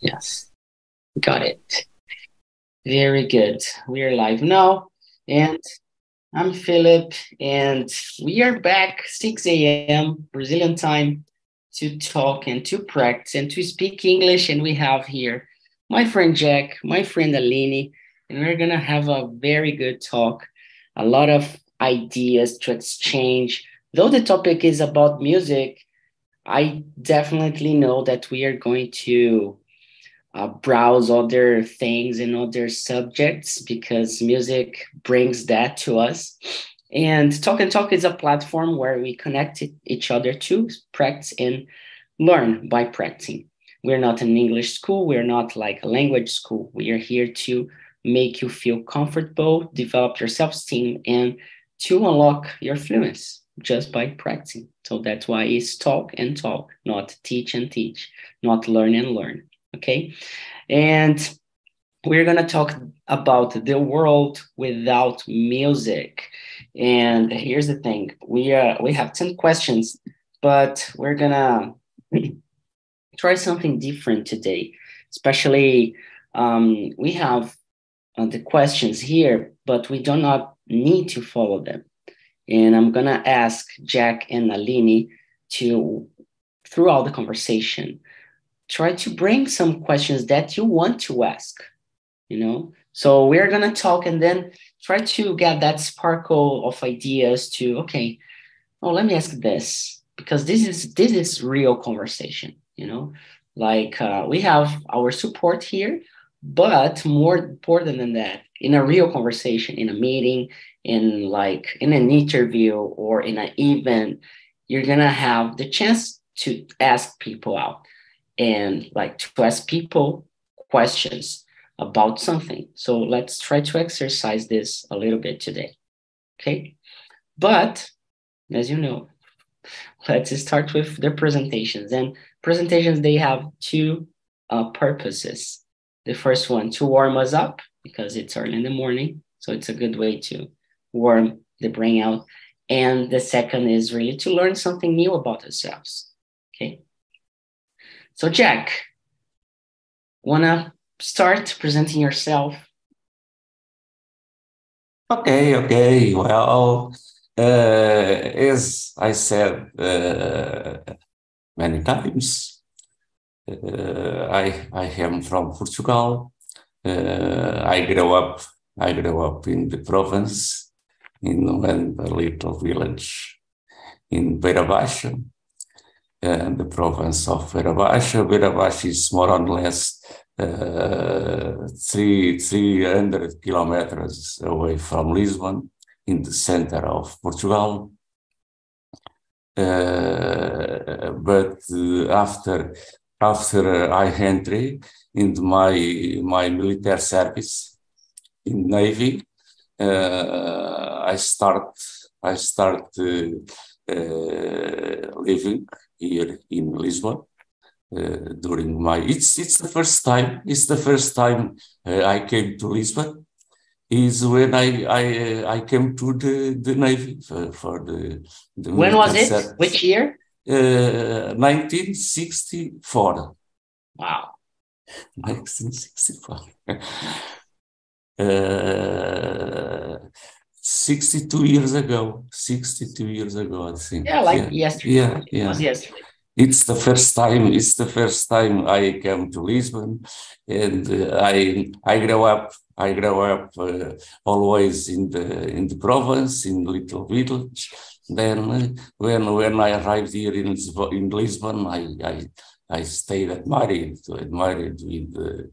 Yes, got it. Very good. We are live now, and I'm Philip, and we are back 6 a.m. Brazilian time to talk and to practice and to speak English. And we have here my friend Jack, my friend Aline, and we're gonna have a very good talk, a lot of ideas to exchange. Though the topic is about music, I definitely know that we are going to uh, browse other things and other subjects because music brings that to us. And Talk and Talk is a platform where we connect each other to practice and learn by practicing. We're not an English school, we're not like a language school. We are here to make you feel comfortable, develop your self esteem, and to unlock your fluency just by practicing. So that's why it's talk and talk, not teach and teach, not learn and learn. Okay. And we're going to talk about the world without music. And here's the thing we, uh, we have 10 questions, but we're going to try something different today. Especially, um, we have uh, the questions here, but we do not need to follow them. And I'm going to ask Jack and Aline to, throughout the conversation, try to bring some questions that you want to ask, you know? So we're going to talk and then try to get that sparkle of ideas to, okay, oh, let me ask this because this is this is real conversation, you know? Like uh, we have our support here, but more important than that, in a real conversation, in a meeting, in like in an interview or in an event, you're gonna have the chance to ask people out and like to ask people questions about something. So let's try to exercise this a little bit today. Okay. But as you know, let's start with the presentations. And presentations, they have two uh, purposes. The first one to warm us up because it's early in the morning. So it's a good way to warm the brain out. And the second is really to learn something new about ourselves. Okay. So, Jack, wanna start presenting yourself? Okay, okay. Well, uh, as I said uh, many times, uh, I I am from Portugal. Uh, I grew up I grew up in the province, in a little village in Beira Baixa, the province of. Beira Baixa is more or less uh, three, 300 kilometers away from Lisbon, in the center of Portugal. Uh, but uh, after after I entry into my my military service in Navy, uh, I start I start uh, uh, living here in Lisbon uh, during my it's it's the first time it's the first time I came to Lisbon is when I I I came to the the Navy for, for the, the when was it? Which year? Uh, 1964. Wow. 1964. uh, 62 years ago. 62 years ago i think. Yeah like yeah. yesterday. Yeah yeah. it yesterday. It's the first time it's the first time i came to lisbon and uh, i i grew up i grew up uh, always in the in the province in little village. Then uh, when when i arrived here in in lisbon i i i stayed admired admired with uh,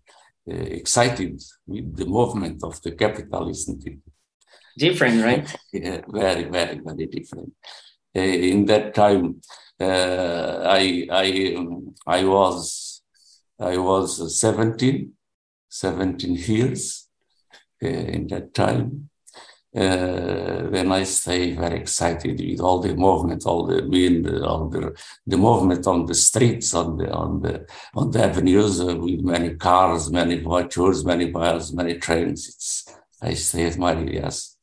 uh, excited with the movement of the capital, isn't it? Different, right? yeah, very, very, very different. Uh, in that time, uh, I, I, um, I was, I was 17, 17 years in that time uh, then I stay very excited with all the movement, all the wind, all the the movement on the streets, on the on the on the avenues uh, with many cars, many voitures, many bus, many trains. It's I stay admiring, yes.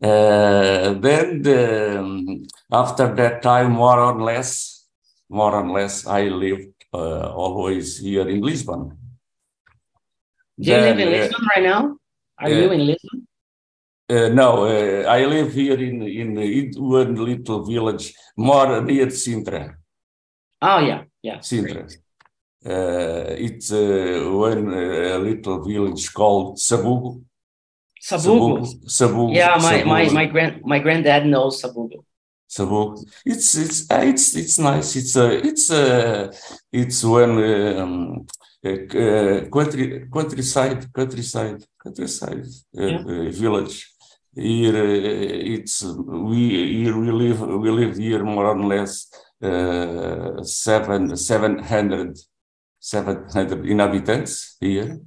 Uh, then the, um, after that time, more or less, more or less, I lived uh, always here in Lisbon. Do you live in Lisbon right now? Are you in Lisbon? Uh, no, uh, I live here in in, in one little village more near Sintra. Oh yeah, yeah. Sintra. Uh, it's one little village called Sabugo. Sabugo. Sabugo. Yeah, my, Sabugo. my my grand my granddad knows Sabugo. Sabugo. It's it's it's it's nice. It's a it's a it's when um, uh, country countryside countryside countryside uh, yeah. uh, village here uh, it's we here we live we live here more or less uh, seven seven hundred seven hundred inhabitants here.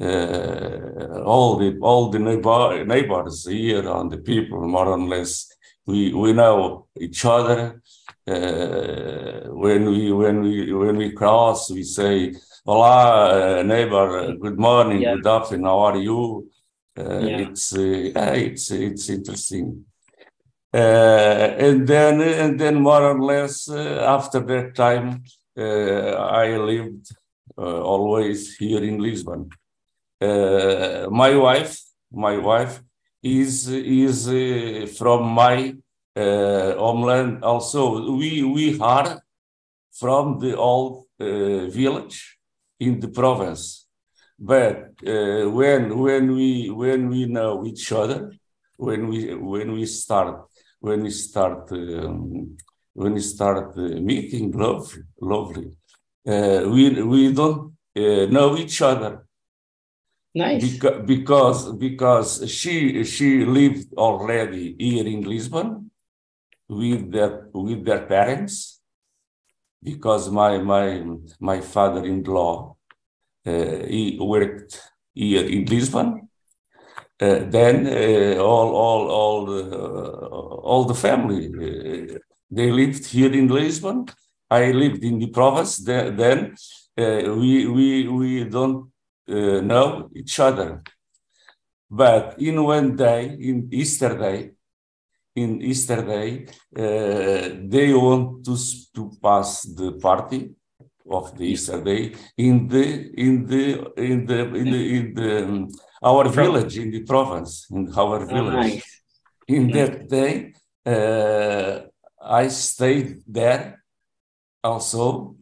Uh, all the all the neighbor, neighbors here and the people more or less we we know each other. Uh, when we when we when we cross, we say, "Hola, neighbor. Good morning. Yeah. Good afternoon. How are you?" Uh, yeah. It's uh, it's it's interesting. Uh, and then and then more or less after that time, I lived always here in Lisbon. My wife, my wife is is from my homeland. Also, we we are from the old village in the province but uh, when when we when we know each other, when we when we start when we start um, when we start uh, meeting, love, lovely, uh, we we don't uh, know each other. Nice. Beca- because because she she lived already here in Lisbon with their with their parents because my my my father-in-law uh, he worked here in Lisbon. Uh, then uh, all all all the, all the family they lived here in Lisbon. I lived in the province. Then we we we don't know each other. But in one day, in Easter day, in Easter day, uh, they want to, to pass the party of the Easter Day in the in the in the in the, in the um, our village in the province in our village. Oh, nice. In that day, uh, I stayed there also,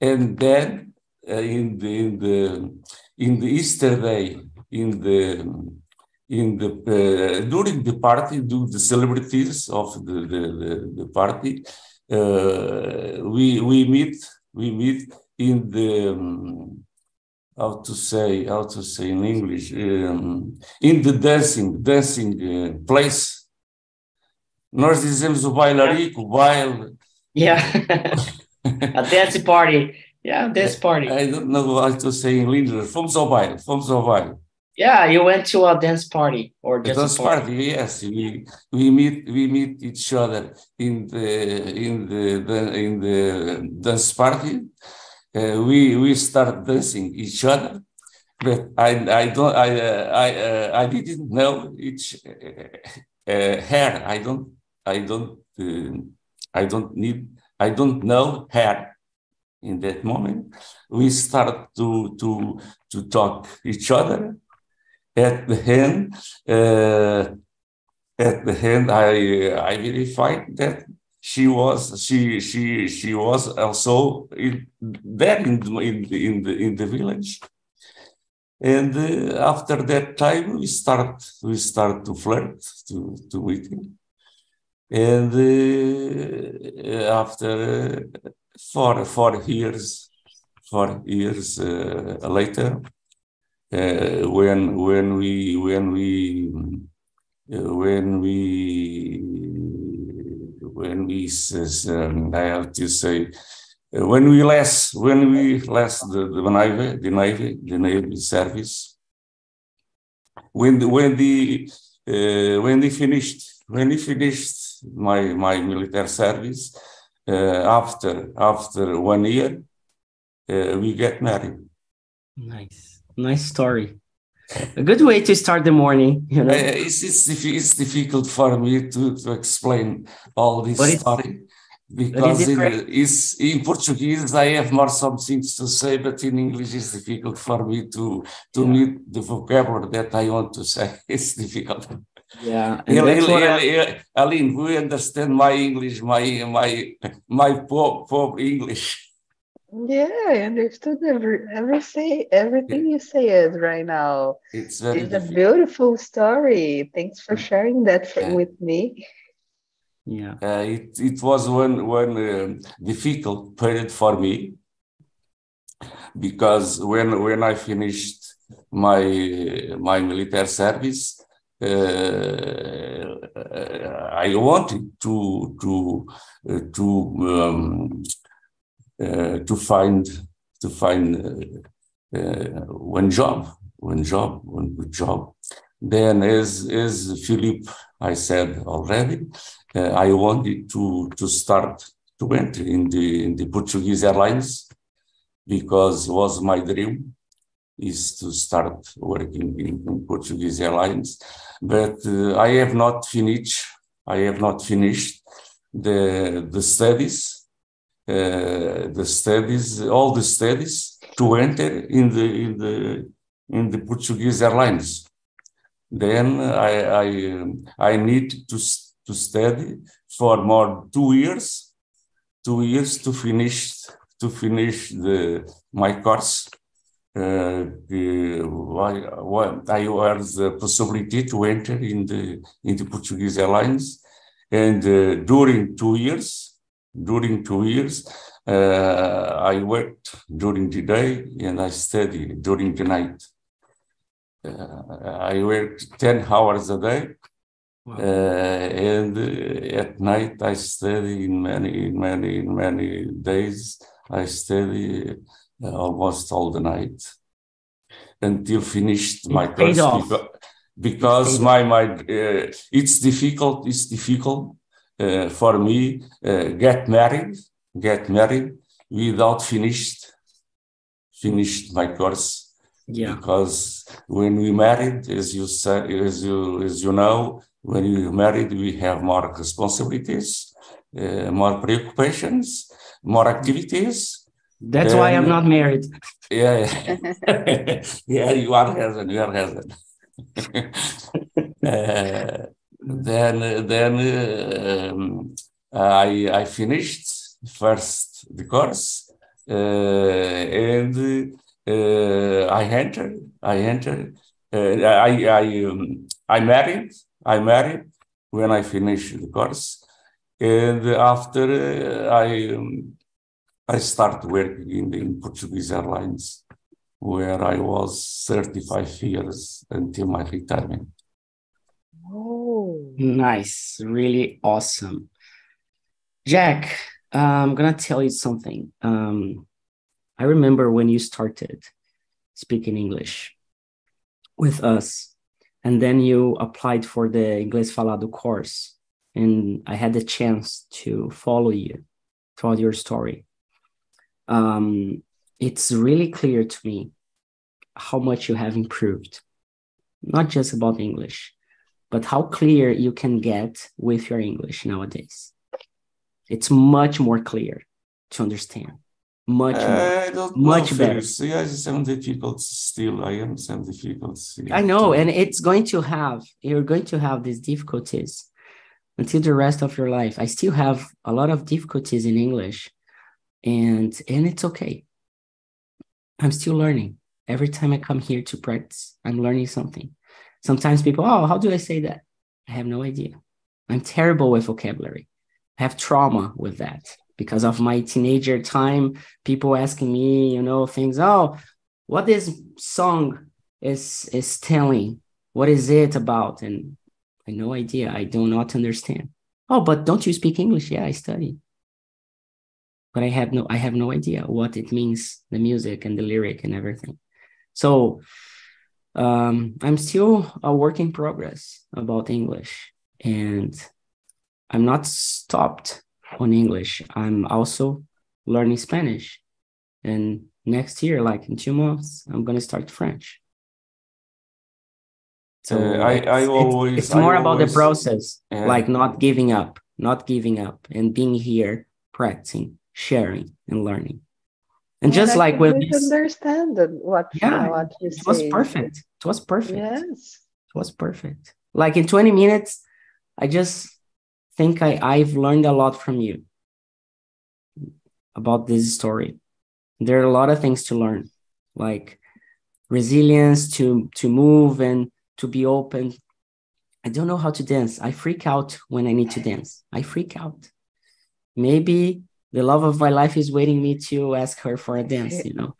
and then uh, in the in the in the Easter Day in the in the uh, during the party, during the celebrities of the the, the, the party, uh, we we meet we meet in the um, how to say how to say in English um, in the dancing dancing uh, place. Nós dizemos o bailarico, o baile. Yeah, a dance party. Yeah, dance party. I don't know how to say in English. From ao from fomos. Yeah, you went to a dance party or just a dance party. party. Yes, we we meet we meet each other in the in the, the in the dance party. Uh, we we start dancing each other, but I I don't I uh, I uh, I didn't know each uh, uh, her. I don't I don't uh, I don't need I don't know her in that moment. We start to to to talk each other at the end, uh, at the end, I I verified that she was she she she was also in, there in in the, in the in the village. And uh, after that time, we start we start to flirt to to meeting, and uh, after four four years four years uh, later, uh, when when we when we uh, when we when we um, I have to say uh, when we left when we left the, the navy the navy the navy service when the, when the uh, when they finished when they finished my my military service after after one year uh, we get married nice Nice story. A good way to start the morning. You know, it's, it's, it's difficult for me to, to explain all this story, because in, is, in Portuguese I have more some things to say, but in English it's difficult for me to to yeah. meet the vocabulary that I want to say. It's difficult. Yeah, Aline, we understand my English, my my my poor poor English. Yeah, I understood every every say everything you said right now. It's very it's a beautiful story. Thanks for sharing that for, yeah. with me. Yeah, uh, it it was one one uh, difficult period for me because when when I finished my my military service, I wanted to to uh, to um, uh, to find to find uh, uh, one job, one job, one good job. Then, as as Philip, I said already, I wanted to to start to enter in the in the Portuguese Airlines because was my dream is to start working in, in Portuguese Airlines. But uh, I have not finished. I have not finished the the studies uh, the studies, all the studies to enter in the in the in the Portuguese airlines. Then I I, I need to to study for more two years, two years to finish to finish the my course. Uh, the, I, had the possibility to enter in the in the Portuguese airlines, and uh, during two years during two years, uh, I worked during the day and I studied during the night. Uh, I worked 10 hours a day. Wow. Uh, and uh, at night I study in many, in many, in many days. I study uh, almost all the night until finished my course because, because my my uh, it's difficult. It's difficult uh, for me uh, get married, get married without finished finished my course. Yeah. Because when we married, as you say, as you as you know, when you married, we have more responsibilities, uh, more preoccupations, more activities. That's then, why I'm not married. Yeah, yeah, yeah you are husband, you are husband. uh, then then um, I I finished first the course uh, and uh, I entered I entered uh, I I um, I married I married when I finished the course and after uh, I um, I started working in the in Portuguese Airlines where I was 35 years until my retirement. Oh, nice, really awesome. Jack, uh, I'm gonna tell you something. Um, I remember when you started speaking English with us, and then you applied for the Inglês Falado course, and I had the chance to follow you throughout your story. Um, it's really clear to me how much you have improved, not just about English, but how clear you can get with your English nowadays. It's much more clear to understand. Much uh, more, much better. Yeah, I some still. I am some difficulties. I know, and it's going to have. You're going to have these difficulties until the rest of your life. I still have a lot of difficulties in English, and and it's okay. I'm still learning. Every time I come here to practice, I'm learning something. Sometimes people, oh, how do I say that? I have no idea. I'm terrible with vocabulary. I have trauma with that because of my teenager time. People asking me, you know, things. Oh, what this song is is telling? What is it about? And I no idea. I do not understand. Oh, but don't you speak English? Yeah, I study. But I have no I have no idea what it means, the music and the lyric and everything. So um, I'm still a work in progress about English, and I'm not stopped on English. I'm also learning Spanish, and next year, like in two months, I'm gonna start French. So uh, I, I always it's, it's more I about always, the process, like not giving up, not giving up, and being here practicing, sharing, and learning. And just like with this, understand what yeah, what it was perfect. It was perfect. Yes, it was perfect. Like in 20 minutes, I just think I, I've learned a lot from you about this story. There are a lot of things to learn, like resilience to to move and to be open. I don't know how to dance. I freak out when I need to dance. I freak out. Maybe the love of my life is waiting me to ask her for a dance, you know.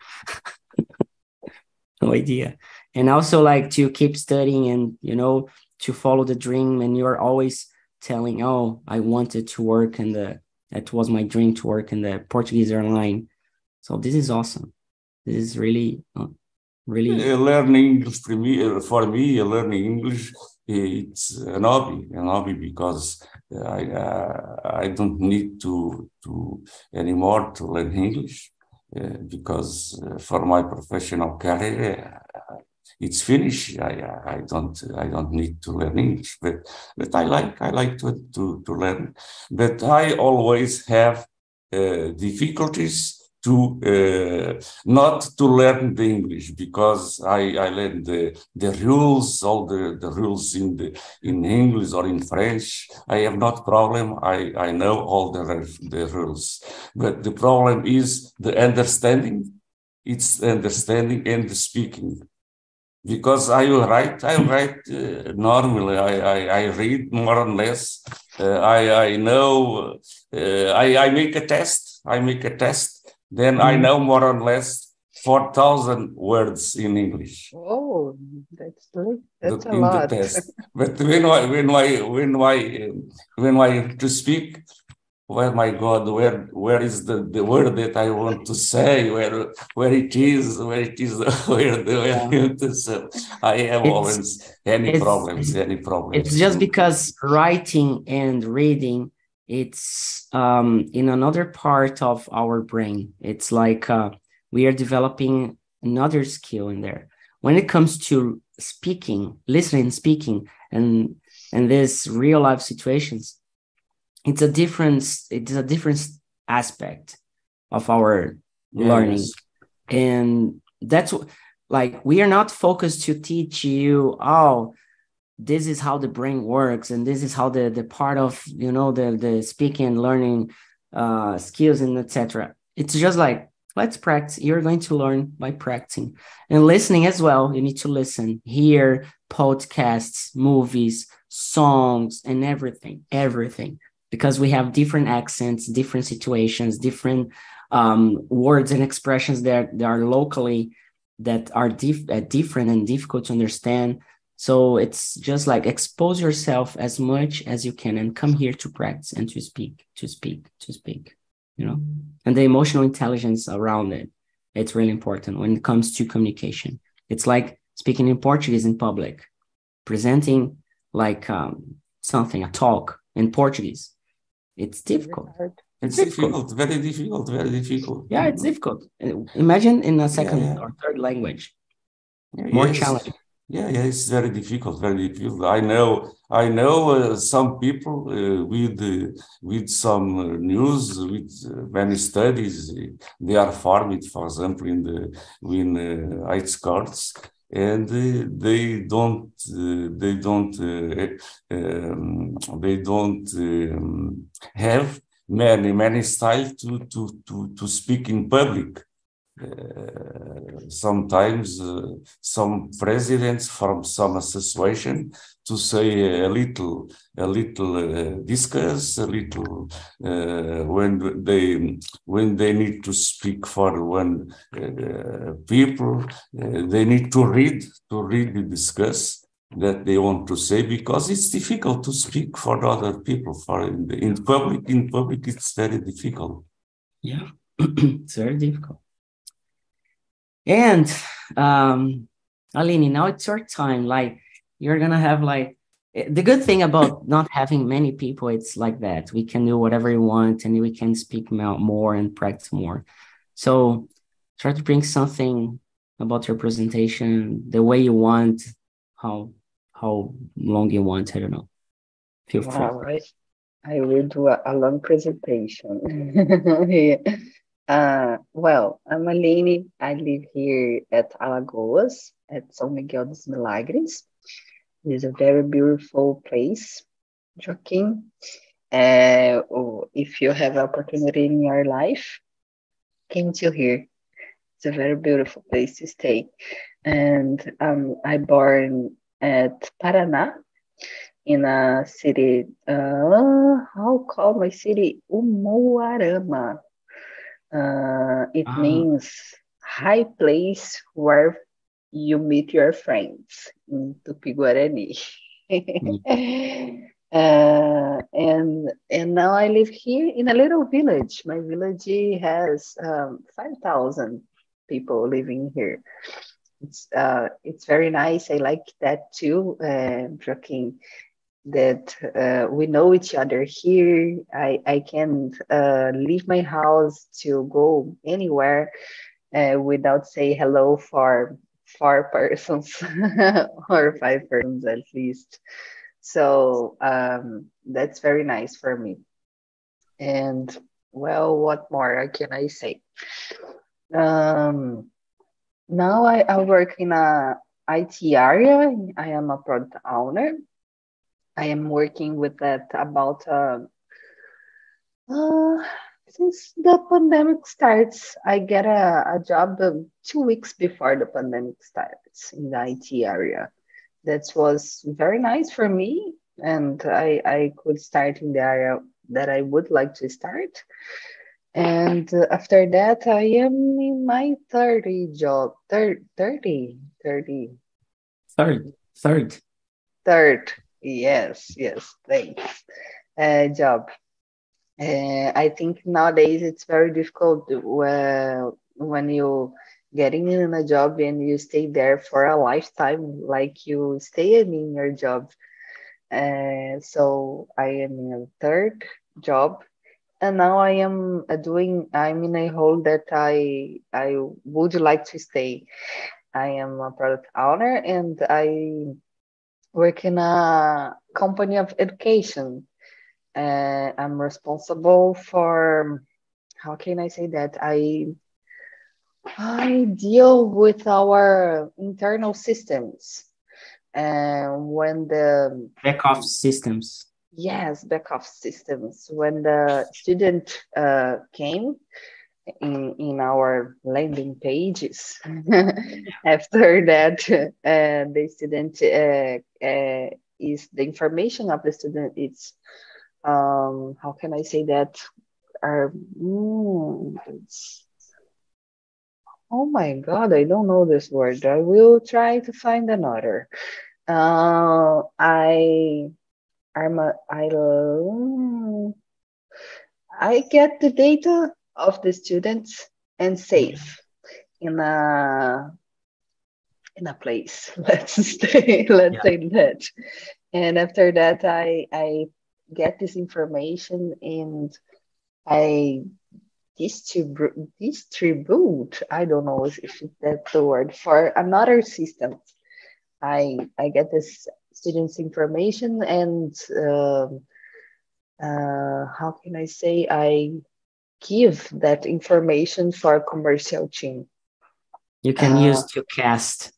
no idea. And also like to keep studying and you know to follow the dream and you're always telling, oh, I wanted to work in the that was my dream to work in the Portuguese airline. So this is awesome. This is really, uh, really. Uh, learning English for me, uh, for me, learning English, it's an hobby, an hobby because I uh, I don't need to to anymore to learn English uh, because uh, for my professional career it's finished. I, I don't I don't need to learn English, but but I like I like to to, to learn. But I always have uh, difficulties to uh, not to learn the English because I, I learned the, the rules, all the, the rules in the in English or in French. I have not problem. I, I know all the the rules, but the problem is the understanding. It's understanding and the speaking because I write, I write uh, normally. I, I, I, read more or less. Uh, I, I know. Uh, I, I make a test. I make a test. Then. I mm-hmm. know more or less four thousand words in English. Oh, that's that's a in lot. The test. but when I when I when I when I to speak, where my god where where is the, the word that i want to say where where it is where it is where the where yeah. so i have always any problems any problems it's just because writing and reading it's um in another part of our brain. It's like uh, we are developing another skill in there. When it comes to speaking listening speaking and and this real life situations it's a different it's a different aspect of our yes. learning. And that's like we are not focused to teach you oh this is how the brain works and this is how the the part of you know the the speaking learning uh skills and etc it's just like let's practice. You're going to learn by practicing and listening as well. You need to listen hear podcasts movies songs and everything everything because we have different accents, different situations, different um, words and expressions that, that are locally that are dif- uh, different and difficult to understand. So it's just like expose yourself as much as you can and come here to practice and to speak, to speak, to speak, you know, and the emotional intelligence around it. It's really important when it comes to communication. It's like speaking in Portuguese in public, presenting like um, something, a talk in Portuguese it's difficult. It's difficult. difficult. very difficult, very difficult. Yeah, it's difficult. Imagine in a second yeah, yeah. or third language. More yes. challenging. Yeah, yeah, it's very difficult, very difficult. I know, I know uh, some people uh, with uh, with some uh, news, with uh, many studies. They are formed, for example, in the in uh, cards, and they don't they don't um, they don't um, have many many styles to to to to speak in public uh, sometimes uh, some presidents from some association to say a little a little uh, discuss a little uh, when they when they need to speak for one uh, people they need to read to read and discuss that they want to say because it's difficult to speak for other people. For in, the, in public in public it's very difficult. Yeah it's very difficult and um, Aline, now it's your time. Like you're gonna have like the good thing about not having many people, it's like that. We can do whatever we want and we can speak more and practice more. So try to bring something about your presentation the way you want, how how long you want. I don't know. Feel free. Right. I will do a, a long presentation. yeah. Uh, well, I'm Aline. I live here at Alagoas, at São Miguel dos Milagres. It is a very beautiful place, Joaquin. Uh, if you have opportunity in your life, came to here. It's a very beautiful place to stay. And um, I born at Paraná, in a city, uh, how call my city? Umuarama. Uh, it ah. means high place where you meet your friends in Tupi-Guarani. mm. uh, and and now I live here in a little village. My village has um, five thousand people living here. It's uh, it's very nice. I like that too, uh, Joaquin that uh, we know each other here. I, I can uh, leave my house to go anywhere uh, without say hello for four persons or five persons at least. So um, that's very nice for me. And well, what more can I say? Um, now I, I work in a IT area. I am a product owner I am working with that about uh, uh, since the pandemic starts. I get a, a job two weeks before the pandemic starts in the IT area. That was very nice for me, and I, I could start in the area that I would like to start. And after that, I am in my 30 job, third, 30, 30. Third, third. Third Yes, yes, thanks. Uh, job. Uh, I think nowadays it's very difficult uh, when you getting in a job and you stay there for a lifetime, like you stay in your job. Uh, so I am in a third job, and now I am doing. I'm in a hole that I I would like to stay. I am a product owner, and I work in a company of education. Uh, I'm responsible for how can I say that? I I deal with our internal systems. And when the back office systems. Yes back office systems. When the student uh, came in in our landing pages after that uh, the student uh, uh, is the information of the student. It's um, how can i say that? Are mm, oh my god i don't know this word. I will try to find another. Uh, i i'm a, i i get the data of the students and safe in a in a place. Let's say let's yeah. say that. And after that i i get this information and i distribute distribute i don't know if that's the word for another system. I i get this students information and um, uh, how can i say? I give that information for commercial team. You can uh, use to cast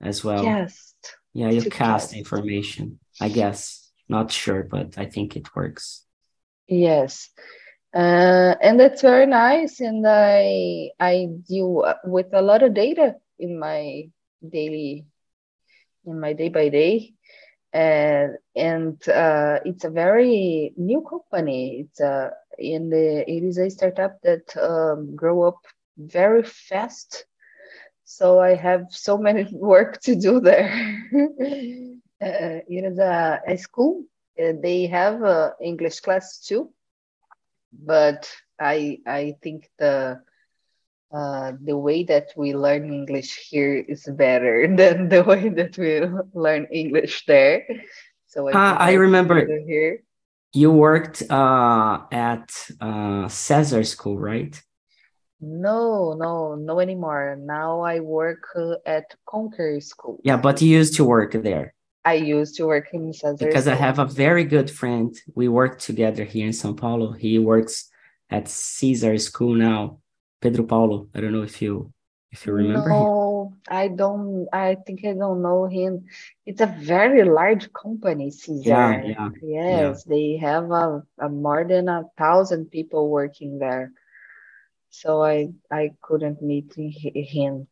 as well. Yes. Yeah, you cast, cast information. I guess. Not sure, but I think it works. Yes. Uh, and that's very nice. And I I deal with a lot of data in my daily, in my day by day and and uh, it's a very new company. It's a in the it is a startup that um, grow up very fast. So I have so many work to do there. uh, it is a, a school. Uh, they have a English class too, but I I think the uh, the way that we learn English here is better than the way that we learn English there. So I, uh, I remember here. You worked uh, at uh, Cesar School, right? No, no, no anymore. Now I work uh, at Conquer School. Yeah, but you used to work there. I used to work in Cesar. Because I have a very good friend. We work together here in São Paulo. He works at Cesar School now. Pedro Paulo. I don't know if you if you remember no, him. I don't. I think I don't know him. It's a very large company, Cesar. Yeah, yeah. Yes, yeah. they have a, a more than a thousand people working there. So I I couldn't meet him.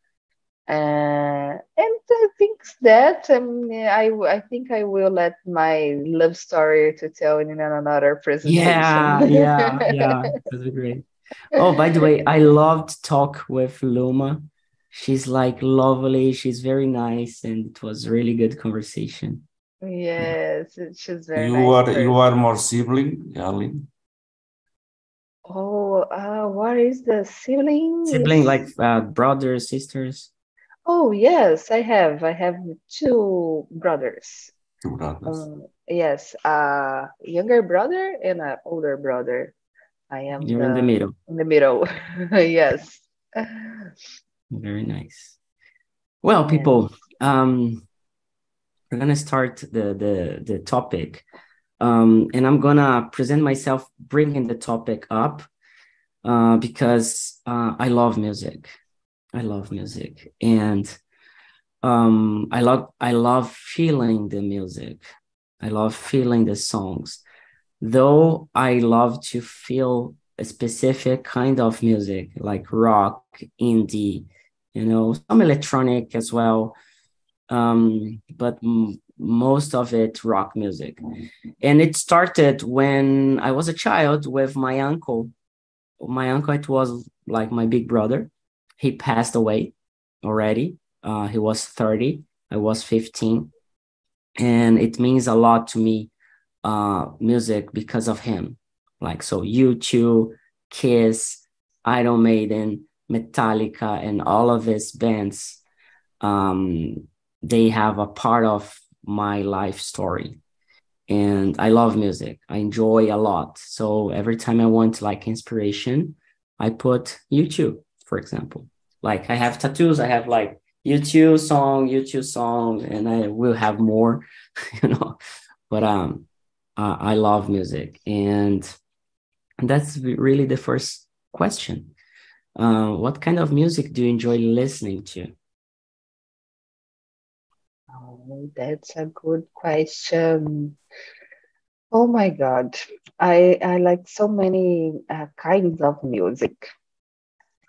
Uh, and I think that um, I I think I will let my love story to tell in another presentation. Yeah, yeah, yeah. That's great. Oh, by the way, I loved talk with Luma. She's like lovely. She's very nice, and it was really good conversation. Yes, she's very. You nice are person. you are more sibling, Aline. Oh, uh, what is the sibling? Sibling, like uh, brothers, sisters. Oh yes, I have. I have two brothers. Two brothers. Um, yes, a younger brother and an older brother. I am You're the, in the middle. In the middle, yes. Very nice. Well, people, um, we're gonna start the the the topic, um, and I'm gonna present myself, bringing the topic up, uh, because uh, I love music. I love music, and um, I love I love feeling the music. I love feeling the songs though I love to feel a specific kind of music like rock, indie, you know, some electronic as well. Um, but m- most of it rock music. And it started when I was a child with my uncle. My uncle, it was like my big brother. He passed away already. Uh, he was 30, I was 15. And it means a lot to me uh, music because of him. Like so, U2, Kiss, Iron Maiden, Metallica, and all of his bands, um, they have a part of my life story. And I love music. I enjoy a lot. So every time I want like inspiration, I put U2, for example. Like I have tattoos, I have like U2 song, U2 song, and I will have more, you know. But um, uh, I love music, and that's really the first question. Uh, what kind of music do you enjoy listening to? Oh, that's a good question. Oh my God, I I like so many uh, kinds of music,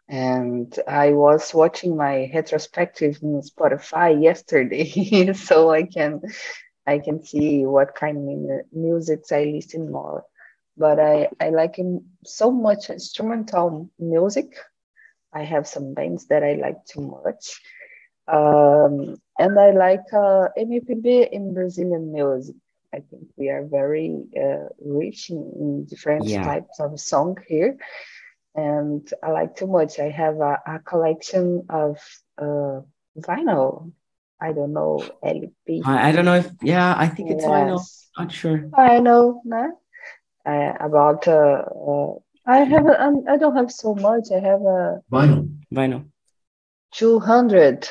and I was watching my retrospective in Spotify yesterday, so I can I can see what kind of music I listen more. But I, I like so much instrumental music. I have some bands that I like too much. Um, and I like uh, MPB in Brazilian music. I think we are very uh, rich in, in different yeah. types of song here. And I like too much. I have a, a collection of uh, vinyl I don't know LP. I, I don't know if yeah, I think it's yes. vinyl. Not sure. I know, no? Uh, about uh, uh, I have um, I don't have so much. I have a vinyl. Vinyl. Two hundred.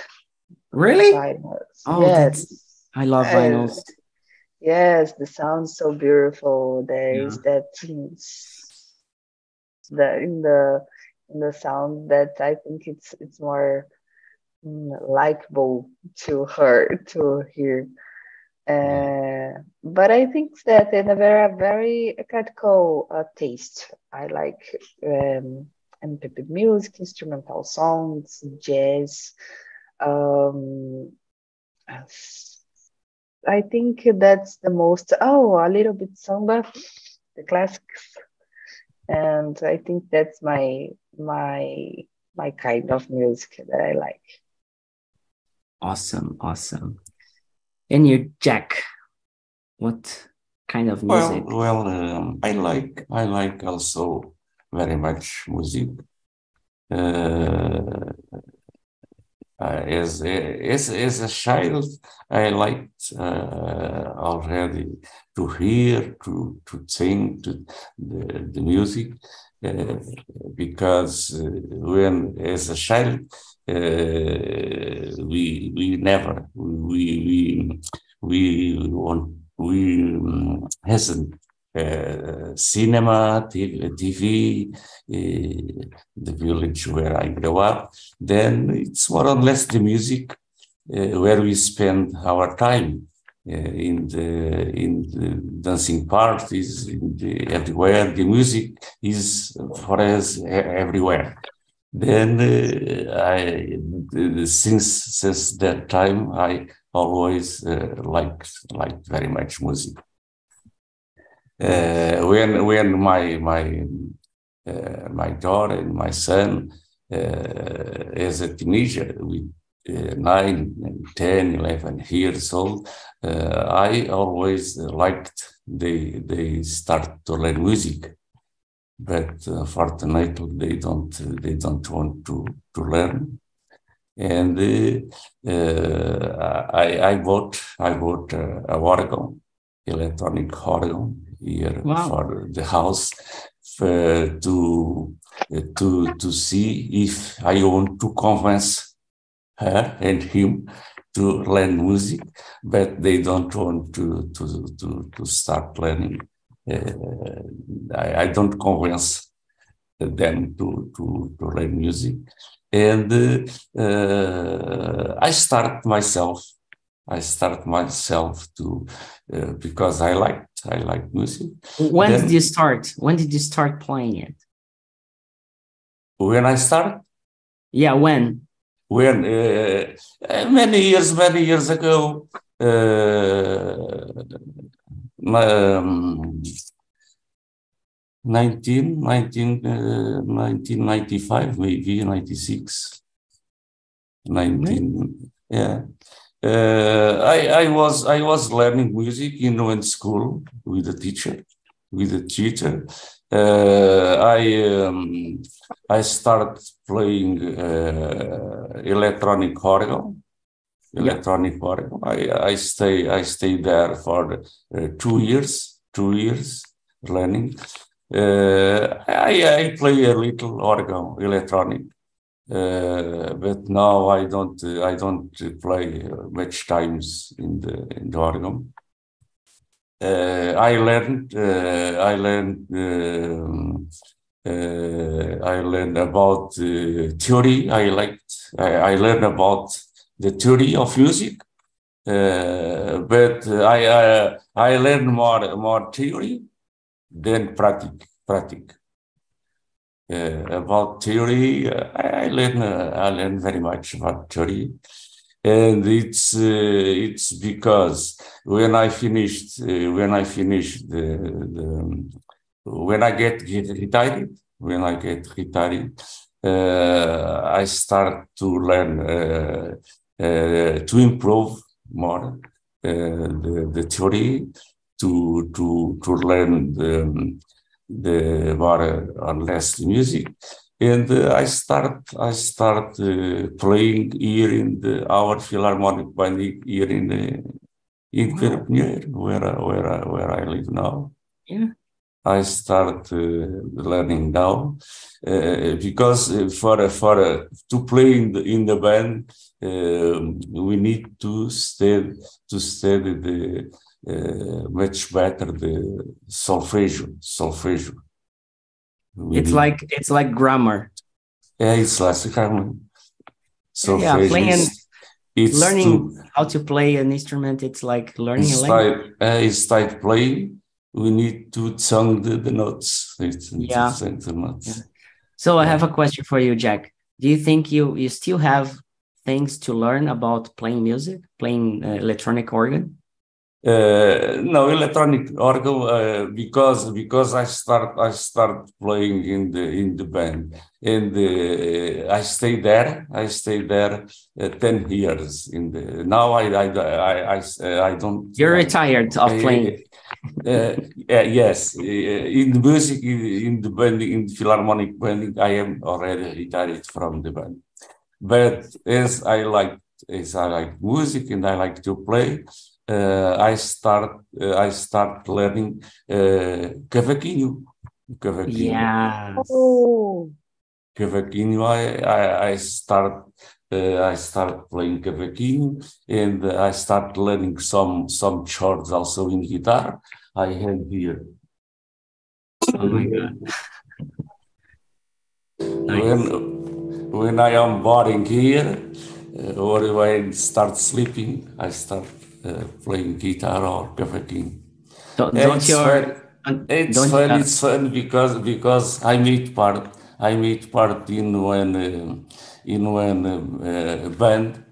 Really? Vinyls. Oh, yes. I love vinyls. yes, the sound's so beautiful. There is yeah. that the in the in the sound that I think it's it's more likable to her to hear. Uh, but I think that in a very very eclectical uh, taste. I like um, music, instrumental songs, jazz. Um, I think that's the most. Oh, a little bit samba, the classics, and I think that's my my my kind of music that I like. Awesome, awesome. And you, Jack, what kind of music? Well, well um, I like I like also very much music. Uh, uh, as as as a child, I liked uh, already to hear, to to sing to the, the music, uh, because uh, when as a child we we never we we we want we um, hasn't uh, cinema, TV, uh, the village where I grew up. Then it's more or less the music uh, where we spend our time. Uh, in the in the dancing parties, the, everywhere, the music is for us everywhere. Then uh, I since since that time I always uh, liked liked very much music. Uh, when when my my uh, my daughter and my son uh, as a teenager with uh, 9 10 11 years old uh, i always liked they they start to learn music but unfortunately uh, they don't they don't want to to learn and uh, uh I, I bought I bought a organ, electronic organ here wow. for the house for, to to to see if I want to convince her and him to learn music, but they don't want to to to, to start learning. Uh, I, I don't convince them to to to learn music, and uh, I start myself. I start myself to uh, because I liked I like music. When then, did you start? When did you start playing it? When I start? Yeah, when? When uh, many years, many years ago. Uh, um, 19, 19, uh, 1995, maybe 96, 19, yeah. Uh, I, I was I was learning music in one school with a teacher, with a teacher. Uh, I um, I started playing uh, electronic organ, electronic organ. I I stay I stayed there for uh, two years, two years learning. Uh, I, I play a little organ, electronic, uh, but now I don't I don't play much times in the in the organ. Uh, I learned I learned um, I learned about theory. I liked I, I, learned about the theory of music, but I I, I learned more more theory than practice. practice. Uh, about theory, uh, I learn uh, I learn very much about theory, and it's uh, it's because when I finished uh, when I finished the, the when I get, get retired when I get retired, uh, I start to learn to improve more the the theory to to to learn the the more or less music and uh, I start I start uh, playing here in the our philharmonic band here in the in wow. where where where I live now. Yeah. I start uh, learning now uh, because uh, for for uh, to play in the in the band um, we need to study to study the uh, much better the solfeggio. Solfeggio. it's like it's like grammar. Yeah, it's like grammar. Solfeggio yeah, playing, it's learning to, how to play an instrument. It's like learning a language. uh, instead playing, we need to sing the, the notes. It's, yeah. the notes. Yeah. So I have a question for you, Jack. Do you think you you still have things to learn about playing music, playing uh, electronic organ? Uh, no electronic organ uh, because because I start I start playing in the in the band and uh, I stay there I stay there uh, ten years in the now I I I I, I don't you're retired of playing yes in the music in the band in the philharmonic band I am already retired from the band but as I like as I like music and I like to play uh, I start uh, I start learning uh, cavaquinho. Cavaquinho. Yeah. Oh. Cavaquinho. I, I I start uh, I start playing cavaquinho and I start learning some some chords also in guitar. I have here. Oh my god! When when I am boring here uh, or when I start sleeping, I start uh, playing guitar or cavaquinho. Don't, don't your it's don't fun. You, it's fun because because I meet part I meet part in one uh, in one uh, band.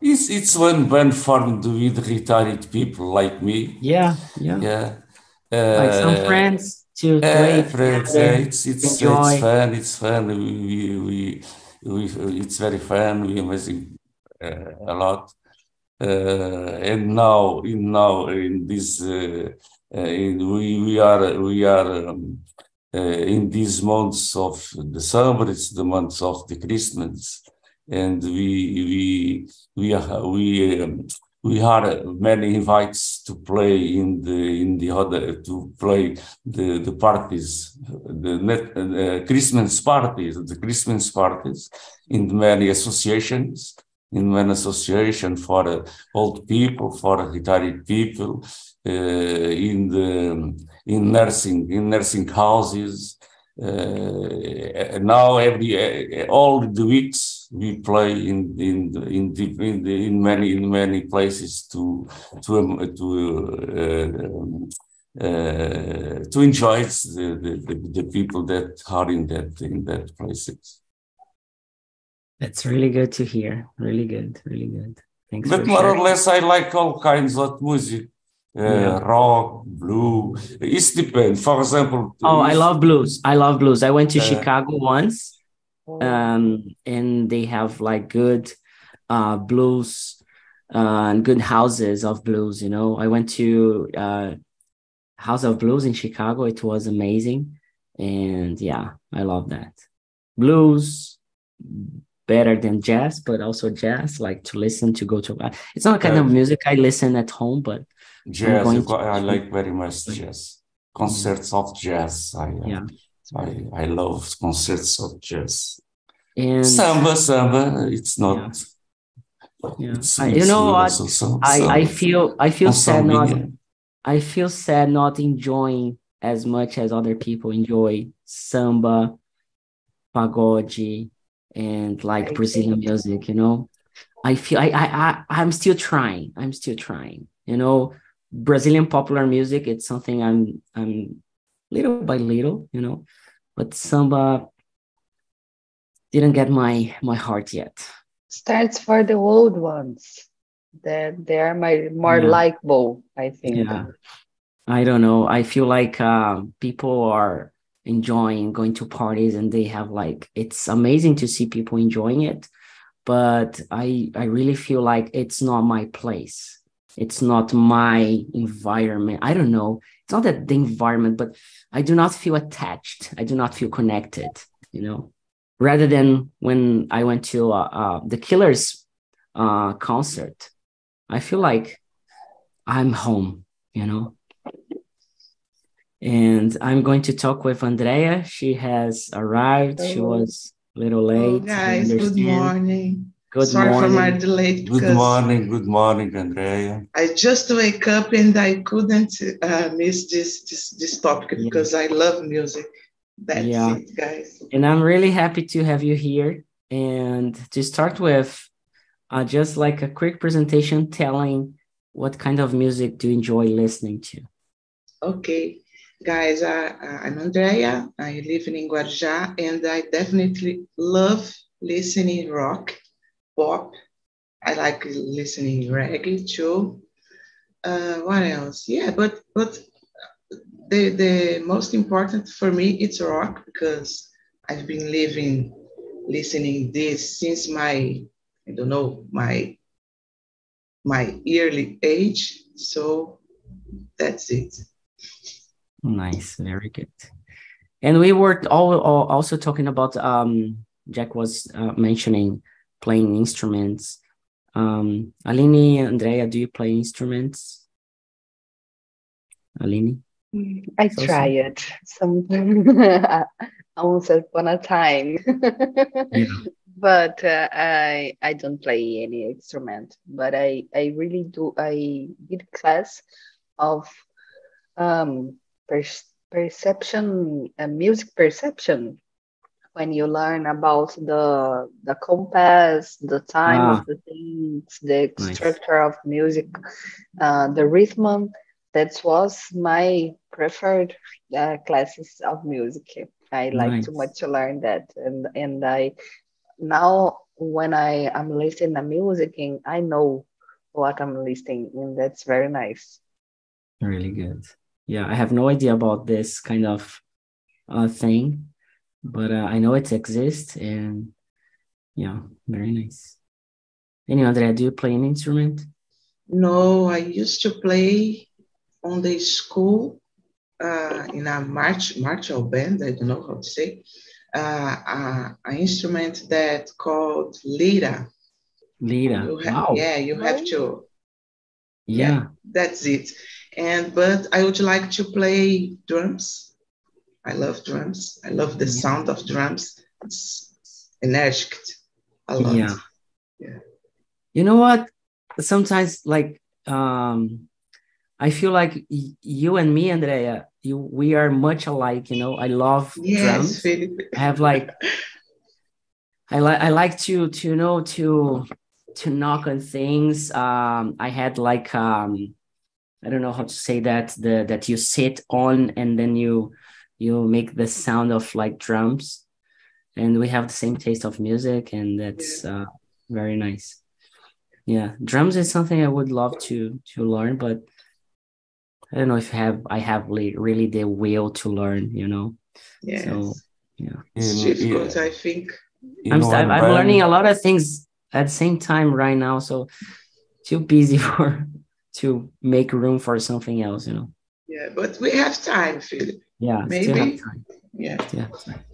It's it's one band formed with retired people like me. Yeah, yeah, yeah. Uh, like some friends to play. friends, it's it's it's fun. It's fun. We we, we, it's very fun. We amazing uh, a lot. Uh, and now in now in this uh, uh, we we are we are um, uh, in these months of December, it's the months of the Christmas, and we we we are we um, we had many invites to play in the in the other to play the the parties the net, uh, Christmas parties the Christmas parties in many associations in many association for uh, old people for retired people uh, in the in nursing in nursing houses. Uh, now every uh, all the weeks we play in in in in, in many in many places to to um, to um, uh, to enjoy the, the, the, people that are in that in that places. That's really good to hear. Really good. Really good. Thanks. But more sharing. or less, I like all kinds of music yeah. rock, blue. It depends. For example. Oh, I love blues. I love blues. I went to uh, Chicago once, um, and they have like good uh, blues uh, and good houses of blues. You know, I went to uh, House of Blues in Chicago. It was amazing, and yeah, I love that. Blues better than jazz, but also jazz, like to listen to go to. It's not kind of music I listen at home, but Jazz, I like very much jazz. Concerts of jazz. I, uh, yeah. I, I love concerts of jazz. And samba, samba, it's not. Yeah. It's, I, you know what? So, I, I feel I feel sad not I feel sad not enjoying as much as other people enjoy samba, pagode, and like Brazilian music. You know, I feel I I, I I'm still trying. I'm still trying. You know, Brazilian popular music, it's something I'm I'm little by little, you know, but samba didn't get my my heart yet. Starts for the old ones. That they are my more yeah. likable, I think. Yeah. I don't know. I feel like uh, people are enjoying going to parties and they have like it's amazing to see people enjoying it but i i really feel like it's not my place it's not my environment. I don't know. It's not that the environment but i do not feel attached. I do not feel connected you know? Rather than when i went to uh, uh, the killers uh, concert i feel like i'm home you know? And i'm going to talk with andrea. She has arrived. She was a little late. Oh, guys good morning Good Sorry morning. for my delay. Good morning. Good morning, Andrea. I just wake up and I couldn't uh, miss this, this this topic yeah. because I love music. That's yeah. it, guys. And I'm really happy to have you here. And to start with, uh, just like a quick presentation telling what kind of music do you enjoy listening to? Okay, guys, uh, I'm Andrea. I live in Guarujá, and I definitely love listening rock pop. I like listening reggae too. Uh, what else? Yeah, but but the the most important for me it's rock because I've been living listening this since my I don't know my my early age. So that's it. Nice, very good. And we were all, all also talking about um, Jack was uh, mentioning playing instruments. Um, Aline, Andrea, do you play instruments? Aline? I so tried some once upon a time. yeah. but uh, I I don't play any instrument. But I I really do. I did class of um per- perception, uh, music perception. When you learn about the the compass, the time Ah. of the things, the Nice. structure of music, uh, the rhythm. That was my preferred uh, classes of music. I like too much to learn that, and and I now when I am listening to music, I know what I'm listening, and that's very nice. Really good. Yeah, I have no idea about this kind of uh, thing, but uh, I know it exists, and yeah, very nice. Anyway, Andrea, do you play an instrument? No, I used to play on the school uh, in a march martial band. I don't know how to say. Uh, an instrument that called lira. Lira. You ha- Wow. Yeah, you have to. Yeah. That's it. And but I would like to play drums. I love drums. I love the Yeah. sound of drums. It's energetic a lot. Yeah. Yeah. You know what? Sometimes, like, um, I feel like you and me, Andrea, you we are much alike. You know, I love Yes, drums. Felipe. I have like I like I like to to you know to to knock on things. Um, I had like um, I don't know how to say that the that you sit on and then you you make the sound of like drums, and we have the same taste of music, and that's uh, very nice. Yeah, drums is something I would love to to learn, but I don't know if I have I have li- really the will to learn. You know, Yes. So, yeah. It's difficult, yeah, I think. I'm, one I'm, I'm learning a lot of things at the same time right now, so too busy for to make room for something else, you know. Yeah, but we have time, Philip. Yeah, still have Maybe. time. Yeah. Still have time.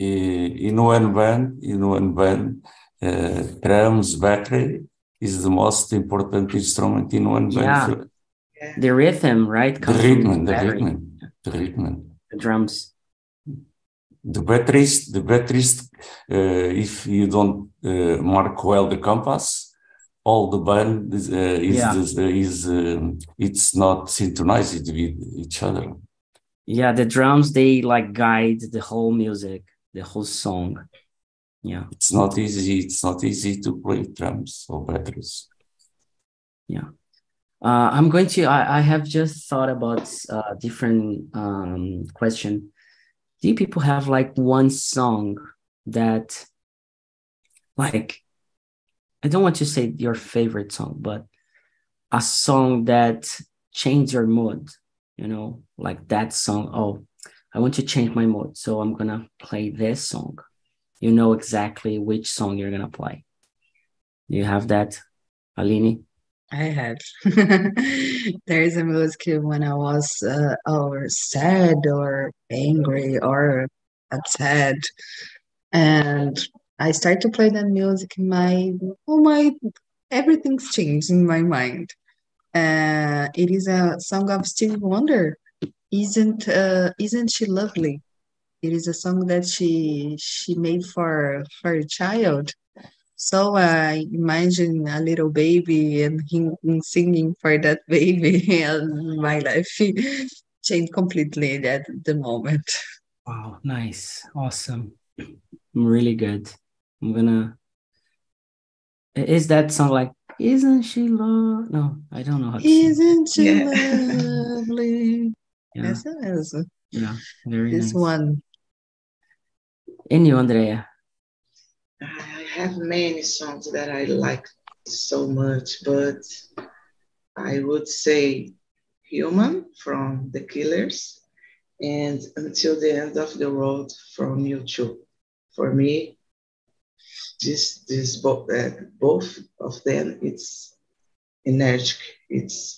i- in one band, in one band, uh, drums, battery is the most important instrument in one band. Yeah. The rhythm, right? The rhythm, the battery, rhythm, the rhythm. the drums. The batteries, the batteries. uh, if you don't uh, mark well the compass, all the band is, uh, is, Yeah. is, is um, it's not synchronized with each other. Yeah, the drums they like guide the whole music, the whole song. Yeah, It's not easy. It's not easy to play drums or batteries. uh, I'm going to. I, I have just thought about uh, different um, question. Do people have like one song that, like, I don't want to say your favorite song, but a song that changed your mood? You know, like that song. Oh, I want to change my mood, so I'm gonna play this song. You know exactly which song you're gonna play. Do you have that, Aline? I have. there is a music when I was uh, or sad or angry or upset, and I start to play that music. In my oh my, everything's changed in my mind. Uh, it is a song of Stevie Wonder. Isn't uh, isn't she lovely? It is a song that she she made for her child. So I imagine a little baby and him singing for that baby, and my life changed completely at the moment. Wow, nice. Awesome. Really good. I'm gonna is that song like Isn't she love? No, I don't know how to. Isn't she Yeah. lovely? Yeah, Yes, yes. yeah, very This nice. one. And you, Andrea? I have many songs that I like so much, but I would say Human from The Killers and Until the End of the World from U2. For me, this this both uh, both of them it's energetic. It's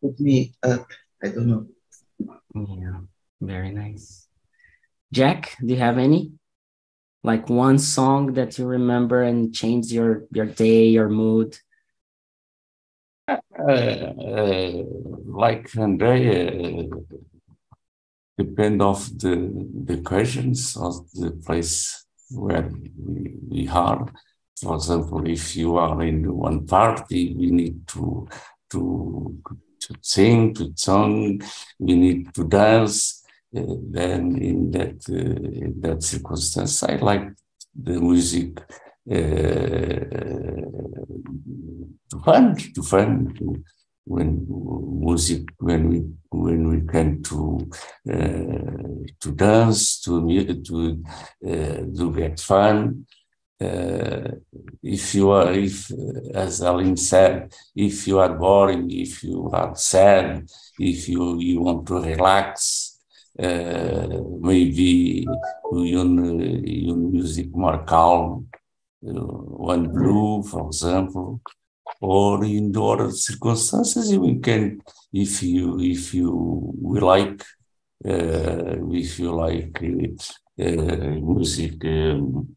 put me up. I don't know. Yeah, very nice. Jack, do you have any? Like one song that you remember and changed your your day, your mood? Uh, uh, like Andrea, uh, depend of the the occasions of the place where we, are. For example, if you are in one party, we need to to to sing, to song, we need to dance. Uh, then in that uh, in that circumstance, I like the music uh, to fun, to fun, to, when music, when we when we can to uh, to dance, to to uh, get fun. Uh, if you are, if as Aline said, if you are boring, if you are sad, if you you want to relax, uh, maybe you you music more calm, one blue, for example, or in other circumstances we can, if you if you we like, uh, if you like uh, music. Um,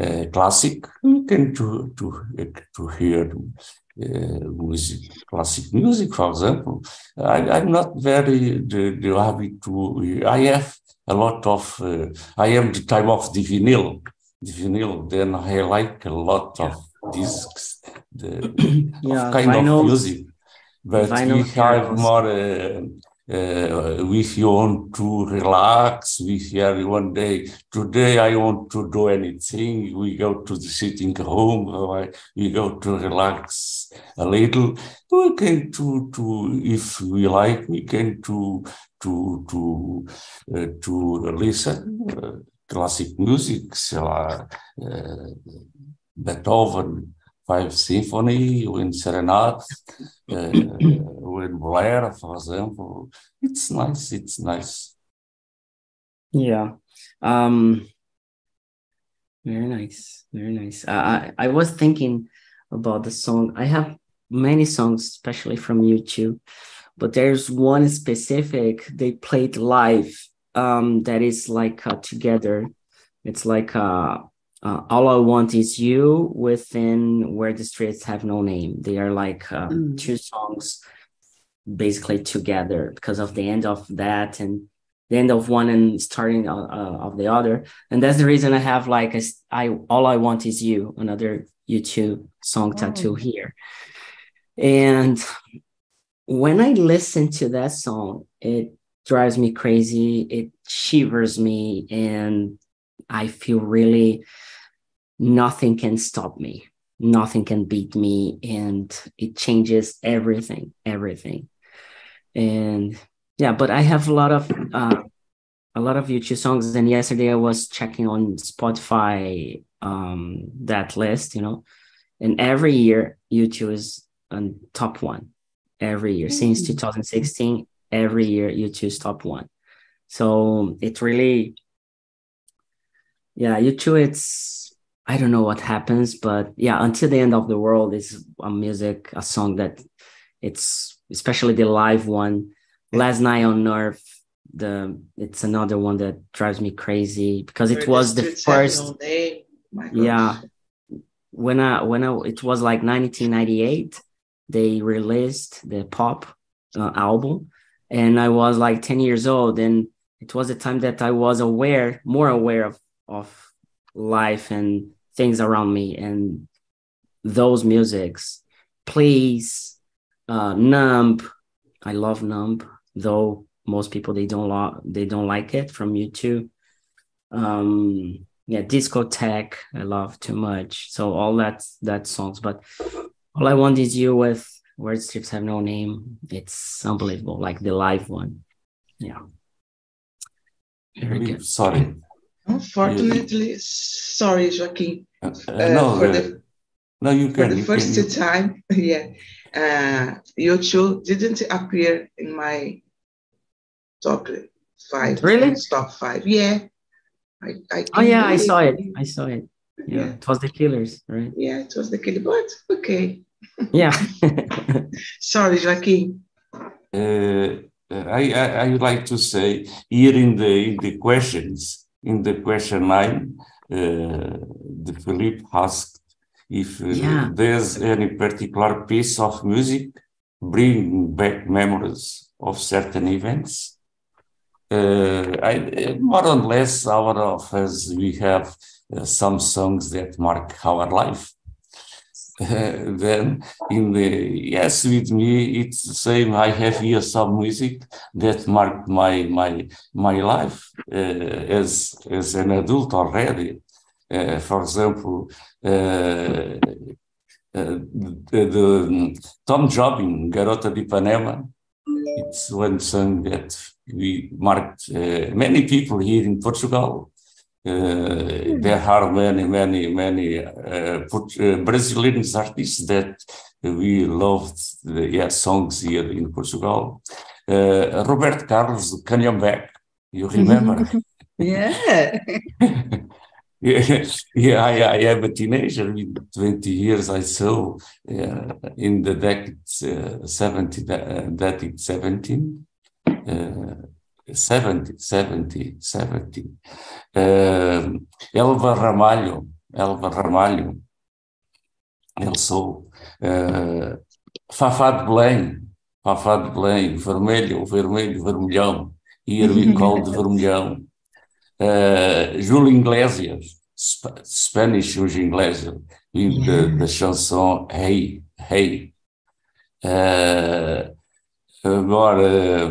uh, classic, we can to to to hear uh, music, classic music, for example. I, am not very the, the habit to. I have a lot of. Uh, I am the type of the vinyl the vinyl, then I like a lot of discs, the yeah, kind vinyl, of music. But we have more, uh, uh, if you want to relax, with you one day, today I want to do anything, we go to the sitting room, we go to relax a little. We can to, to if we like, we can to, to, to, uh, to listen uh, classic music, sei lá, uh, Beethoven, Five Symphony, Wind Serenade, uh, Wind Blair, for example. It's nice, it's nice. Yeah. Um, very nice, very nice. I, I was thinking about the song. I have many songs, especially from U2, but there's one specific they played live um, that is like uh, together. It's like uh, uh, all I want is you within where the streets have no name. They are like uh, mm. two songs basically together because of the end of that and the end of one and starting uh, uh, of the other. And that's the reason I have like a, I all I want is you, another U2 song oh. tattoo here. And when I listen to that song, it drives me crazy. It shivers me, and I feel really nothing can stop me. Nothing can beat me, and it changes everything, everything. And yeah, but I have a lot of uh, a lot of U2 songs. And yesterday I was checking on Spotify um, that list, you know, and every year U2 is on top one every year since 2016 every year U2's top one. So it really, yeah, U2, it's, I don't know what happens, but yeah, until the end of the world is a music, a song that it's, especially the live one. Last Night on Earth, the it's another one that drives me crazy because it was the first yeah. When i when i it was like 1998 they released the pop uh, album and I was like 10 years old and it was a time that I was aware more aware of of life and things around me and those musics please uh numb I love numb though most people they don't lo- they don't like it from U2 um yeah discotheque I love too much so all that that songs but all I want is you with Word strips have no name. It's unbelievable, like the live one. Yeah. Very good. Sorry. Unfortunately, sorry, Joaquin. Uh, uh, no, for uh, the, no, you can. For the first can, time, yeah, uh, U2 didn't appear in my top five. Really? Top five, yeah. I, I oh yeah, I saw it. I saw it. Yeah. yeah, it was the Killers, right? Yeah, it was the Killers, but okay. Yeah. Sorry, Joaquin. Uh, I, I, I would like to say here in the in the questions in the question nine, uh, the Philippe asked if uh, yeah. there's any particular piece of music bring back memories of certain events. Uh, I, more or less, our of us we have uh, some songs that mark our life. Then in the yes with me it's the same i have here some music that marked my my my life uh, as as an adult already uh, for example uh, uh, the, the, Tom Jobim, Garota de Ipanema, it's one song that we marked uh, many people here in Portugal. Uh, there are many, many, many uh, uh, Brazilian artists that we loved the yeah, songs here in Portugal. Uh, Roberto Carlos, Canhambé, you remember? yeah. yeah, yeah I, I am a teenager with 20 years. I saw uh, in the decade uh, 70, uh, decade 17, uh, 70, 70, 70. Um, Elba Ramalho, Elba Ramalho, El Sol, uh, Fafá de Belém, Fafá de Belém, vermelho, vermelho, vermelhão, we call de vermelhão. Uh, Júlio Iglesias, Sp Spanish Júlio Iglesias, the chanson Hey, Hey. Uh, agora,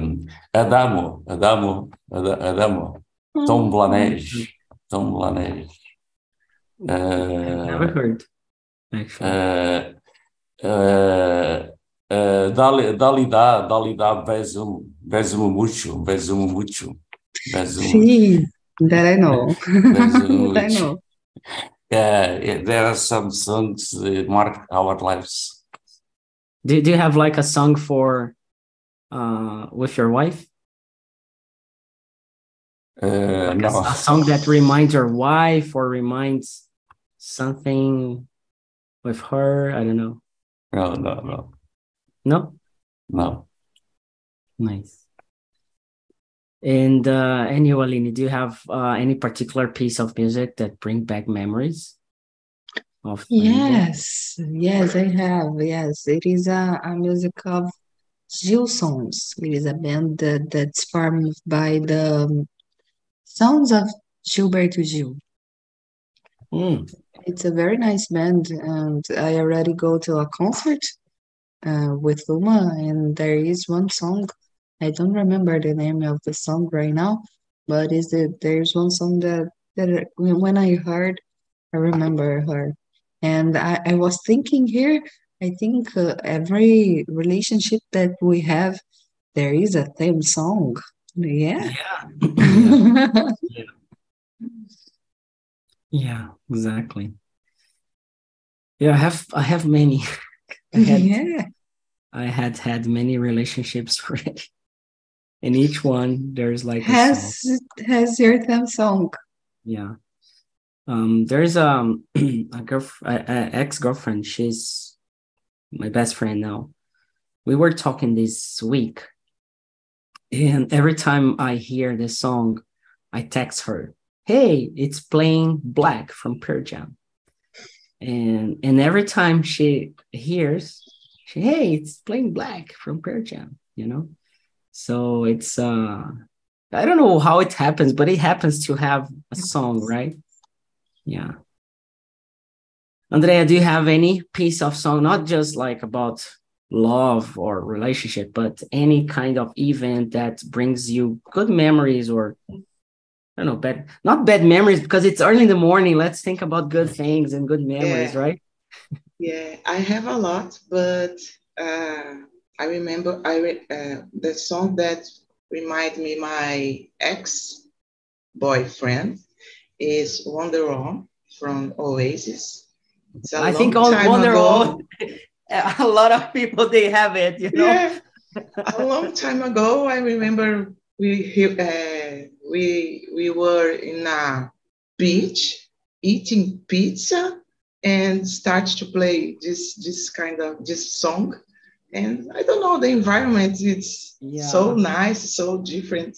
Adamo, Adamo, Ad Adamo, Tom Blanej, Tom Blanej. Uh, Never heard, actually. Uh, uh, uh, dali, dali da, dali da, beso, beso mucho, beso mucho, beso Sí, that I know. that I know. Yeah, there are some songs that mark our lives. Do, do you have like a song for uh, with your wife? Uh, like no. a, a song that reminds your wife or reminds something with her. I don't know. No, no, no, No, no. nice. And uh, anyway, Aline, do you have uh, any particular piece of music that bring back memories? Of? Yes, yes, I have. Yes, it is a, a music of Gilsons. It is a band that, that's formed by the um, sounds of Gilberto Gil. Mm. It's a very nice band, and I already go to a concert uh, with Luma, and there is one song. I don't remember the name of the song right now, but is it there's one song that that when I heard, I remember her, and I, I was thinking here. I think uh, every relationship that we have, there is a theme song. Yeah. Yeah. yeah, exactly. Yeah, I have I have many. I had yeah. I had had many relationships already. In each one, there's like. Has has your theme song? Yeah. Um, there's um a girl, a, a ex girlfriend. She's my best friend now. We were talking this week, and every time I hear this song, I text her, "Hey, it's playing Black from Pearl Jam," and and every time she hears, she, "Hey, it's playing Black from Pearl Jam," you know. So it's uh, I don't know how it happens, but it happens to have a song, right? Yeah. Andrea, do you have any piece of song, not just like about love or relationship, but any kind of event that brings you good memories or I don't know, bad not bad memories because it's early in the morning. Let's think about good things and good memories, Yeah. right? Yeah, I have a lot, but uh, I remember I re- uh, the song that remind me my ex boyfriend is Wonderwall from Oasis. I think time Wonder. Woman, a lot of people they have it, you know. Yeah, a long time ago, I remember we uh, we we were in a beach eating pizza and start to play this this kind of this song, and I don't know the environment. It's so nice, so different,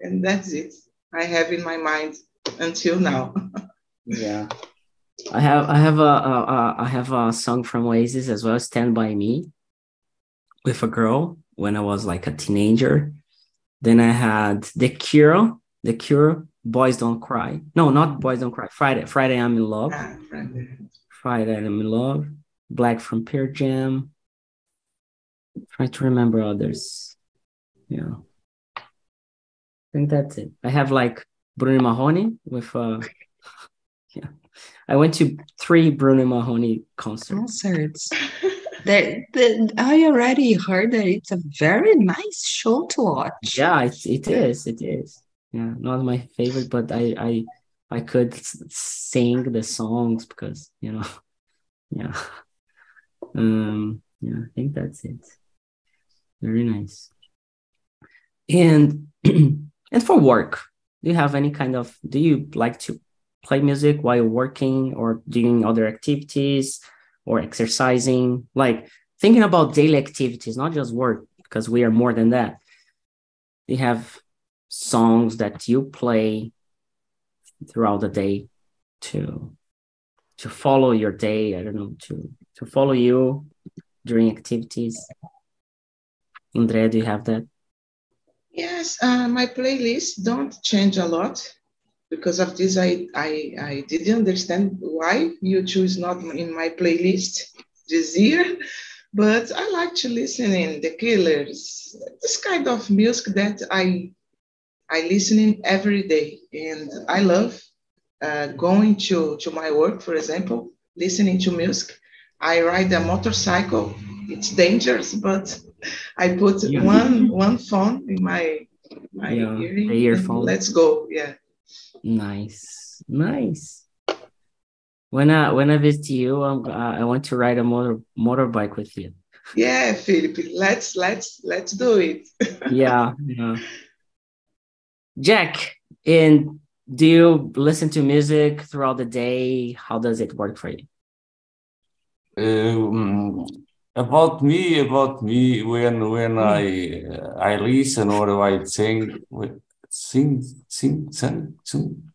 and that's it. I have in my mind until now. Yeah. I have I have a, a, a I have a song from Oasis as well, Stand By Me, with a girl when I was like a teenager. Then I had The Cure, The Cure, Boys Don't Cry. No, not Boys Don't Cry. Friday. Friday I'm in Love. Ah, Friday. Friday I'm in Love. Black from Pearl Jam. Try to remember others. Yeah. I think that's it. I have like Bruno Marrone with uh yeah. I went to three Bruno Marrone concerts. Concerts. that, that I already heard that it's a very nice show to watch. Yeah, it, it is. It is. Yeah, not my favorite, but I I I could sing the songs because you know, yeah. Um, yeah, I think that's it. Very nice. And and for work, do you have any kind of do you like to play music while working or doing other activities or exercising? Like thinking about daily activities, not just work, because we are more than that. You have songs that you play throughout the day to to follow your day? I don't know, to to follow you during activities. Andrea, do you have that? Yes, uh, my playlists don't change a lot. Because of this, I, I, I didn't understand why you choose not in my playlist this year. But I like to listen in The Killers, this kind of music that I I listen in every day. And I love uh, going to, to my work, for example, listening to music. I ride a motorcycle. It's dangerous, but I put Yeah. one one phone in my my Yeah, earring. earphone. Let's go. Yeah. Nice, nice. When I when I visit you, I'm, uh, I want to ride a motor motorbike with you. Yeah, Philip. Let's let's let's do it. Yeah, yeah. Jack, and do you listen to music throughout the day? How does it work for you? Um, about me, about me, when when I I listen or I sing, sing, sing, sing, sing,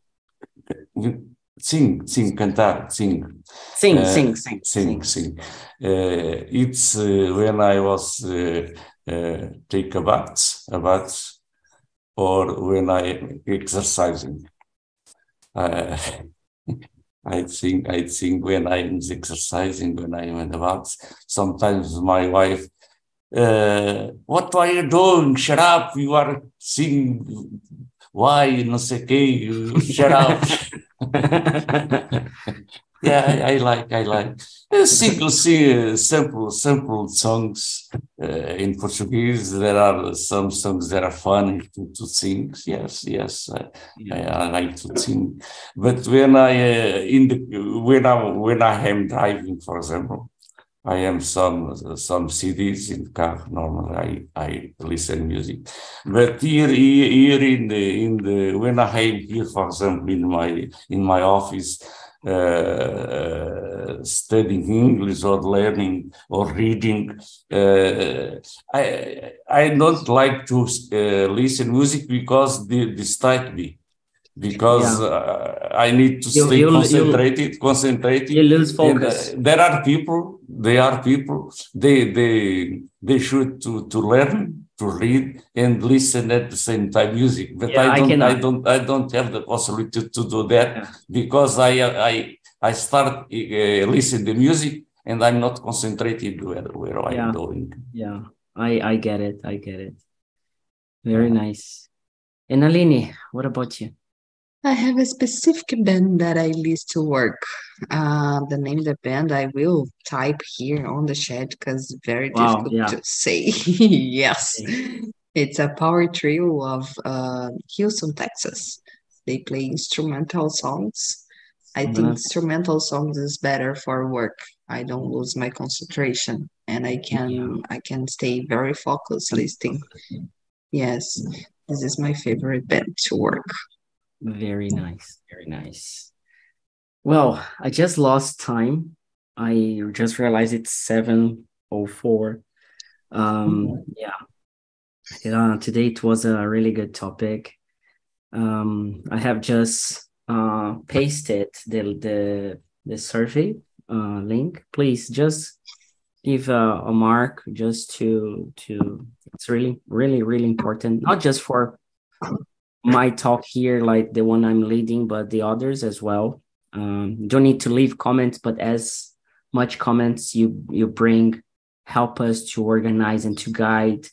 sing, sing, cantar, sing, Sing, Uh, sing, sing, sing, sing. Uh, it's uh, when I was uh, uh, take a bath, a bath, or when I exercising. Uh, I think I think when I'm exercising, when I'm in the bath, sometimes my wife, uh, what are you doing? Shut up! You are singing. Why? No sei quê. you Shut up. yeah, I, I like, I like uh, single, si- simple, simple songs uh, in Portuguese. There are some songs that are fun to, to sing. Yes, yes, I, I, I like to sing. But when I uh, in the when I when I am driving, for example, I am some some CDs in the car. Normally, I I listen music. But here here in the in the when I am here, for example, in my in my office uh, studying English or learning or reading. Uh, I I don't like to uh, listen music because they distract me. Because uh, I need to You- stay you'll- you'll- concentrated, concentrated. You lose And, focus. uh, there are people, they are people, they they they should to to learn to read and listen at the same time music. But Yeah, I I don't I, cannot. don't I don't have the possibility to, do that Yeah. because I I I start uh, listen the music and I'm not concentrated where where Yeah. I'm doing. Yeah, I I get it. I get it. Very nice. And Aline, what about you? I have a specific band that I list to work. Uh, the name of the band I will type here on the chat because very Wow, difficult yeah. to say. Yes, it's a power trio of uh, Houston, Texas. They play instrumental songs. I think Mhm. instrumental songs is better for work. I don't lose my concentration and I can I can stay very focused listening. Yes, this is my favorite band to work. Very nice. Very nice. Well, I just lost time. I just realized it's 7:04. Um, yeah. Yeah, today it was a really good topic. Um, I have just uh pasted the the the survey uh link. Please just give a, a mark just to to it's really really really important not just for my talk here, like the one I'm leading, but the others as well. Um, don't need to leave comments, but as much comments you you bring help us to organize and to guide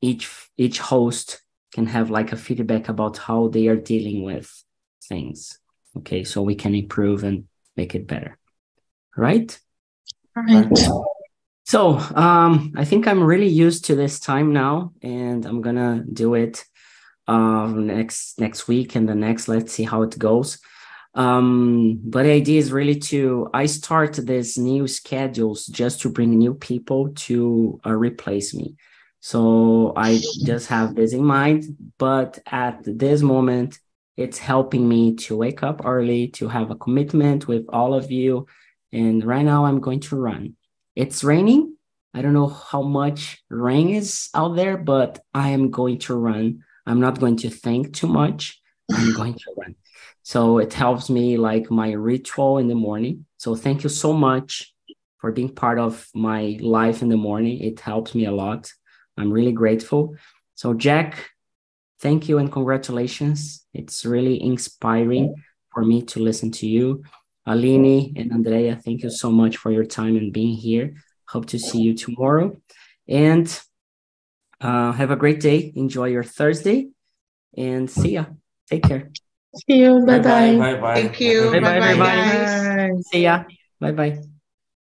each each host can have like a feedback about how they are dealing with things okay so we can improve and make it better right Right. so um i think i'm really used to this time now and i'm gonna do it um next next week and the next let's see how it goes. Um but the idea is really to i start this new schedules just to bring new people to uh, replace me. So i just have this in mind but at this moment it's helping me to wake up early to have a commitment with all of you. And right now i'm going to run. It's raining. I don't know how much rain is out there but i am going to run i'm not going to think too much. I'm going to run. So it helps me like my ritual in the morning. So thank you so much for being part of my life in the morning. It helps me a lot. I'm really grateful. So jack thank you and congratulations. It's really inspiring for me to listen to you. Aline and Andrea, thank you so much for your time and being here. Hope to see you tomorrow. And uh, have a great day. Enjoy your Thursday and see ya. Take care. See you. Bye bye. Bye bye. Thank you. Bye-bye, Bye bye, everybody. Bye. See ya. Bye bye.